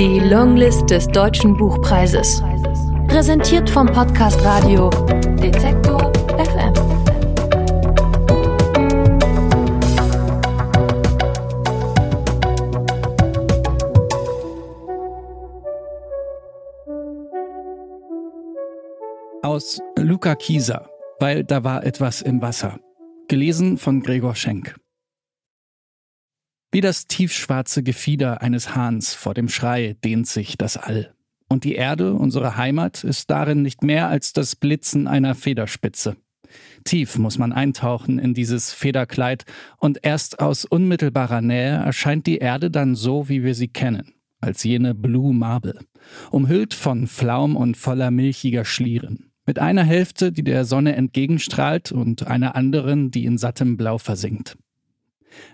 Die Longlist des Deutschen Buchpreises. Präsentiert vom Podcast Radio Detektor FM. Aus Luca Kieser, weil da war etwas im Wasser. Gelesen von Gregor Schenk. Wie das tiefschwarze Gefieder eines Hahns vor dem Schrei dehnt sich das All. Und die Erde, unsere Heimat, ist darin nicht mehr als das Blitzen einer Federspitze. Tief muss man eintauchen in dieses Federkleid, und erst aus unmittelbarer Nähe erscheint die Erde dann so, wie wir sie kennen, als jene Blue Marble, umhüllt von Flaum und voller milchiger Schlieren, mit einer Hälfte, die der Sonne entgegenstrahlt, und einer anderen, die in sattem Blau versinkt.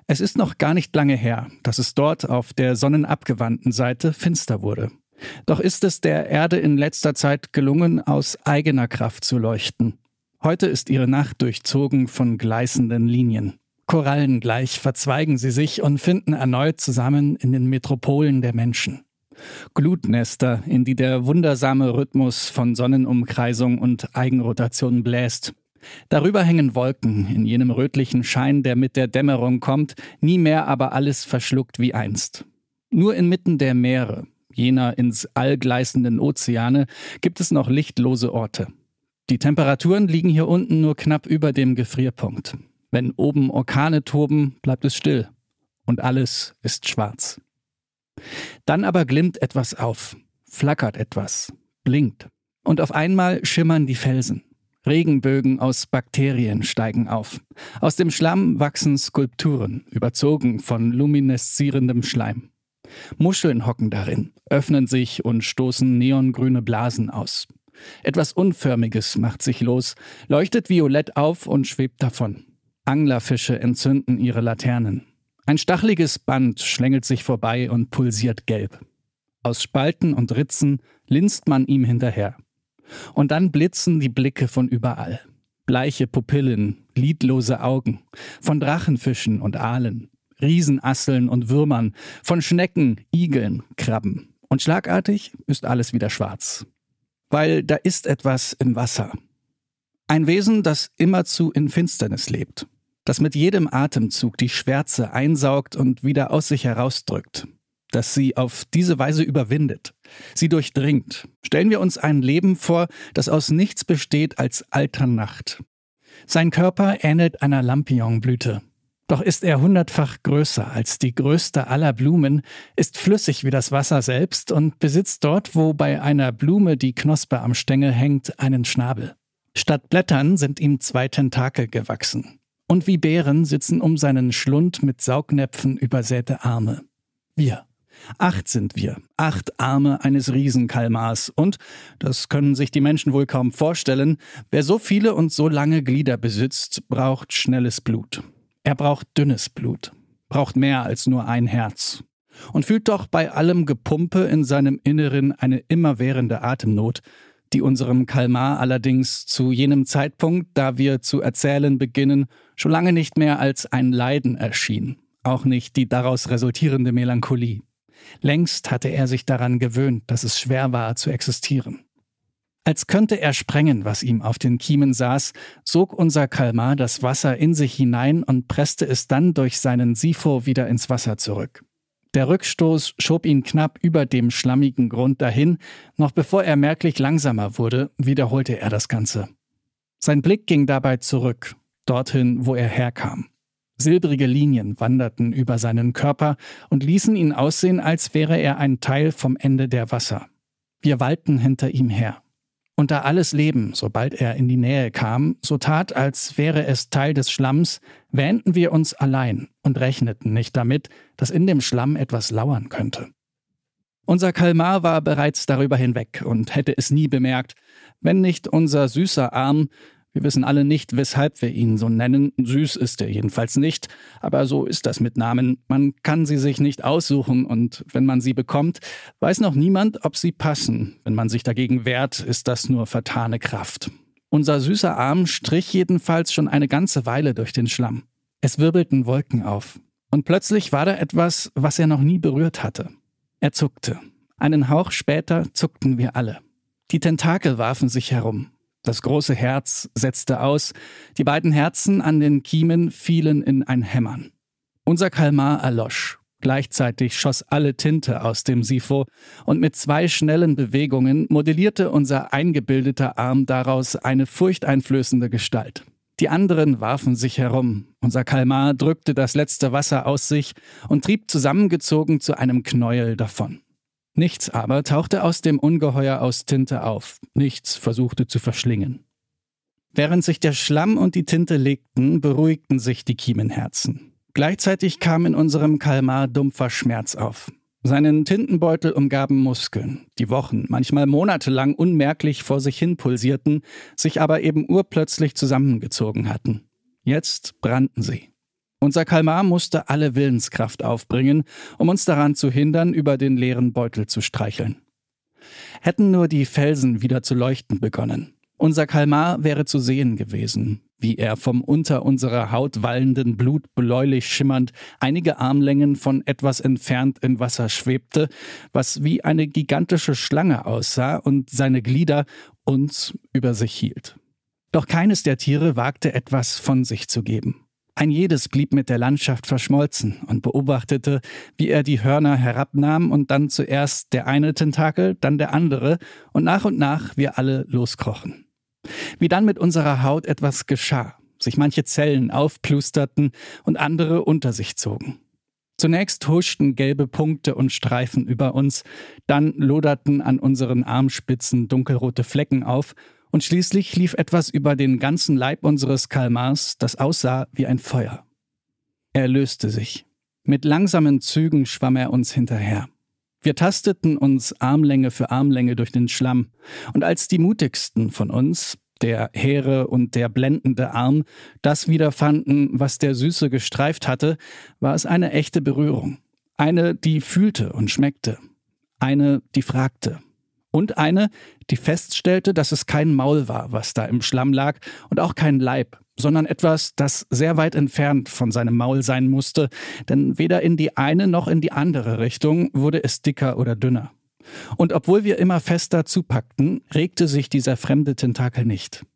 Es ist noch gar nicht lange her, dass es dort auf der sonnenabgewandten Seite finster wurde. Doch ist es der Erde in letzter Zeit gelungen, aus eigener Kraft zu leuchten. Heute ist ihre Nacht durchzogen von gleißenden Linien. Korallengleich verzweigen sie sich und finden erneut zusammen in den Metropolen der Menschen. Glutnester, in die der wundersame Rhythmus von Sonnenumkreisung und Eigenrotation bläst. Darüber hängen Wolken in jenem rötlichen Schein, der mit der Dämmerung kommt, nie mehr aber alles verschluckt wie einst. Nur inmitten der Meere, jener ins All gleißenden Ozeane, gibt es noch lichtlose Orte. Die Temperaturen liegen hier unten nur knapp über dem Gefrierpunkt. Wenn oben Orkane toben, bleibt es still. Und alles ist schwarz. Dann aber glimmt etwas auf, flackert etwas, blinkt. Und auf einmal schimmern die Felsen. Regenbögen aus Bakterien steigen auf. Aus dem Schlamm wachsen Skulpturen, überzogen von lumineszierendem Schleim. Muscheln hocken darin, öffnen sich und stoßen neongrüne Blasen aus. Etwas Unförmiges macht sich los, leuchtet violett auf und schwebt davon. Anglerfische entzünden ihre Laternen. Ein stacheliges Band schlängelt sich vorbei und pulsiert gelb. Aus Spalten und Ritzen linst man ihm hinterher. Und dann blitzen die Blicke von überall. Bleiche Pupillen, lidlose Augen, von Drachenfischen und Aalen, Riesenasseln und Würmern, von Schnecken, Igeln, Krabben. Und schlagartig ist alles wieder schwarz. Weil da ist etwas im Wasser. Ein Wesen, das immerzu in Finsternis lebt, das mit jedem Atemzug die Schwärze einsaugt und wieder aus sich herausdrückt, das sie auf diese Weise überwindet, sie durchdringt. Stellen wir uns ein Leben vor, das aus nichts besteht als alter Nacht. Sein Körper ähnelt einer Lampionblüte. Doch ist er hundertfach größer als die größte aller Blumen, ist flüssig wie das Wasser selbst und besitzt dort, wo bei einer Blume die Knospe am Stängel hängt, einen Schnabel. Statt Blättern sind ihm zwei Tentakel gewachsen. Und wie Bären sitzen um seinen Schlund mit Saugnäpfen übersäte Arme. Wir. Acht sind wir, acht Arme eines Riesenkalmars. Und, das können sich die Menschen wohl kaum vorstellen, wer so viele und so lange Glieder besitzt, braucht schnelles Blut. Er braucht dünnes Blut, braucht mehr als nur ein Herz. Und fühlt doch bei allem Gepumpe in seinem Inneren eine immerwährende Atemnot, die unserem Kalmar allerdings zu jenem Zeitpunkt, da wir zu erzählen beginnen, schon lange nicht mehr als ein Leiden erschien, auch nicht die daraus resultierende Melancholie. Längst hatte er sich daran gewöhnt, dass es schwer war zu existieren. Als könnte er sprengen, was ihm auf den Kiemen saß, sog unser Kalmar das Wasser in sich hinein und presste es dann durch seinen Sifo wieder ins Wasser zurück. Der Rückstoß schob ihn knapp über dem schlammigen Grund dahin, noch bevor er merklich langsamer wurde, wiederholte er das Ganze. Sein Blick ging dabei zurück, dorthin, wo er herkam. Silbrige Linien wanderten über seinen Körper und ließen ihn aussehen, als wäre er ein Teil vom Ende der Wasser. Wir wallten hinter ihm her. Und da alles Leben, sobald er in die Nähe kam, so tat, als wäre es Teil des Schlamms, wähnten wir uns allein und rechneten nicht damit, dass in dem Schlamm etwas lauern könnte. Unser Kalmar war bereits darüber hinweg und hätte es nie bemerkt, wenn nicht unser süßer Arm wir wissen alle nicht, weshalb wir ihn so nennen. Süß ist er jedenfalls nicht, aber so ist das mit Namen. Man kann sie sich nicht aussuchen und wenn man sie bekommt, weiß noch niemand, ob sie passen. Wenn man sich dagegen wehrt, ist das nur vertane Kraft. Unser süßer Arm strich jedenfalls schon eine ganze Weile durch den Schlamm. Es wirbelten Wolken auf. Und plötzlich war da etwas, was er noch nie berührt hatte. Er zuckte. Einen Hauch später zuckten wir alle. Die Tentakel warfen sich herum. Das große Herz setzte aus, die beiden Herzen an den Kiemen fielen in ein Hämmern. Unser Kalmar erlosch. Gleichzeitig schoss alle Tinte aus dem Sifo und mit zwei schnellen Bewegungen modellierte unser eingebildeter Arm daraus eine furchteinflößende Gestalt. Die anderen warfen sich herum. Unser Kalmar drückte das letzte Wasser aus sich und trieb zusammengezogen zu einem Knäuel davon. Nichts aber tauchte aus dem Ungeheuer aus Tinte auf, nichts versuchte zu verschlingen. Während sich der Schlamm und die Tinte legten, beruhigten sich die Kiemenherzen. Gleichzeitig kam in unserem Kalmar dumpfer Schmerz auf. Seinen Tintenbeutel umgaben Muskeln, die Wochen, manchmal monatelang unmerklich vor sich hin pulsierten, sich aber eben urplötzlich zusammengezogen hatten. Jetzt brannten sie. Unser Kalmar musste alle Willenskraft aufbringen, um uns daran zu hindern, über den leeren Beutel zu streicheln. Hätten nur die Felsen wieder zu leuchten begonnen. Unser Kalmar wäre zu sehen gewesen, wie er vom unter unserer Haut wallenden Blut bläulich schimmernd einige Armlängen von etwas entfernt im Wasser schwebte, was wie eine gigantische Schlange aussah und seine Glieder uns über sich hielt. Doch keines der Tiere wagte etwas von sich zu geben. Ein jedes blieb mit der Landschaft verschmolzen und beobachtete, wie er die Hörner herabnahm und dann zuerst der eine Tentakel, dann der andere und nach und nach wir alle loskrochen. Wie dann mit unserer Haut etwas geschah, sich manche Zellen aufplusterten und andere unter sich zogen. Zunächst huschten gelbe Punkte und Streifen über uns, dann loderten an unseren Armspitzen dunkelrote Flecken auf und schließlich lief etwas über den ganzen Leib unseres Kalmars, das aussah wie ein Feuer. Er löste sich. Mit langsamen Zügen schwamm er uns hinterher. Wir tasteten uns Armlänge für Armlänge durch den Schlamm, und als die mutigsten von uns, der hehre und der blendende Arm, das wiederfanden, was der Süße gestreift hatte, war es eine echte Berührung. Eine, die fühlte und schmeckte. Eine, die fragte und eine, die feststellte, dass es kein Maul war, was da im Schlamm lag, und auch kein Leib, sondern etwas, das sehr weit entfernt von seinem Maul sein musste, denn weder in die eine noch in die andere Richtung wurde es dicker oder dünner. Und obwohl wir immer fester zupackten, regte sich dieser fremde Tentakel nicht.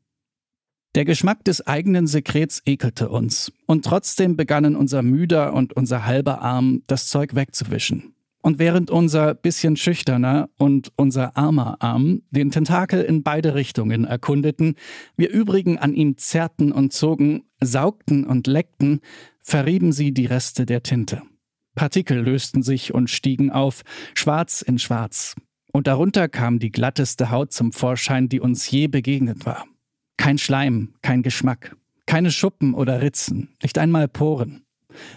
Der Geschmack des eigenen Sekrets ekelte uns, und trotzdem begannen unser müder und unser halber Arm das Zeug wegzuwischen. Und während unser bisschen schüchterner und unser armer Arm den Tentakel in beide Richtungen erkundeten, wir übrigen an ihm zerrten und zogen, saugten und leckten, verrieben sie die Reste der Tinte. Partikel lösten sich und stiegen auf, schwarz in schwarz. Und darunter kam die glatteste Haut zum Vorschein, die uns je begegnet war. Kein Schleim, kein Geschmack, keine Schuppen oder Ritzen, nicht einmal Poren,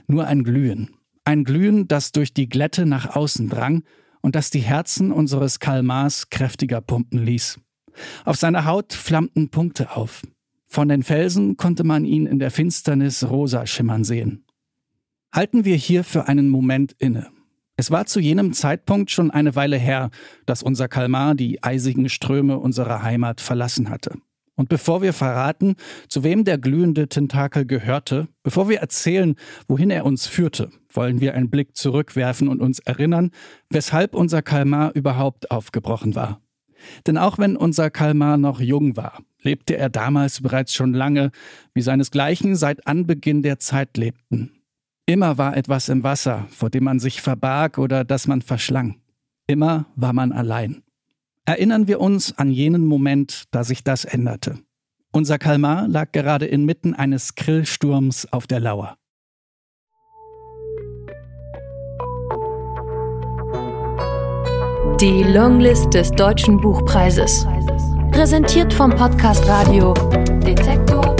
nur ein Glühen. Ein Glühen, das durch die Glätte nach außen drang und das die Herzen unseres Kalmars kräftiger pumpen ließ. Auf seiner Haut flammten Punkte auf. Von den Felsen konnte man ihn in der Finsternis rosa schimmern sehen. Halten wir hier für einen Moment inne. Es war zu jenem Zeitpunkt schon eine Weile her, dass unser Kalmar die eisigen Ströme unserer Heimat verlassen hatte. Und bevor wir verraten, zu wem der glühende Tentakel gehörte, bevor wir erzählen, wohin er uns führte, wollen wir einen Blick zurückwerfen und uns erinnern, weshalb unser Kalmar überhaupt aufgebrochen war. Denn auch wenn unser Kalmar noch jung war, lebte er damals bereits schon lange, wie seinesgleichen seit Anbeginn der Zeit lebten. Immer war etwas im Wasser, vor dem man sich verbarg oder das man verschlang. Immer war man allein. Erinnern wir uns an jenen Moment, da sich das änderte. Unser Kalmar lag gerade inmitten eines Grillsturms auf der Lauer. Die Longlist des Deutschen Buchpreises. Präsentiert vom Podcast Radio Detektor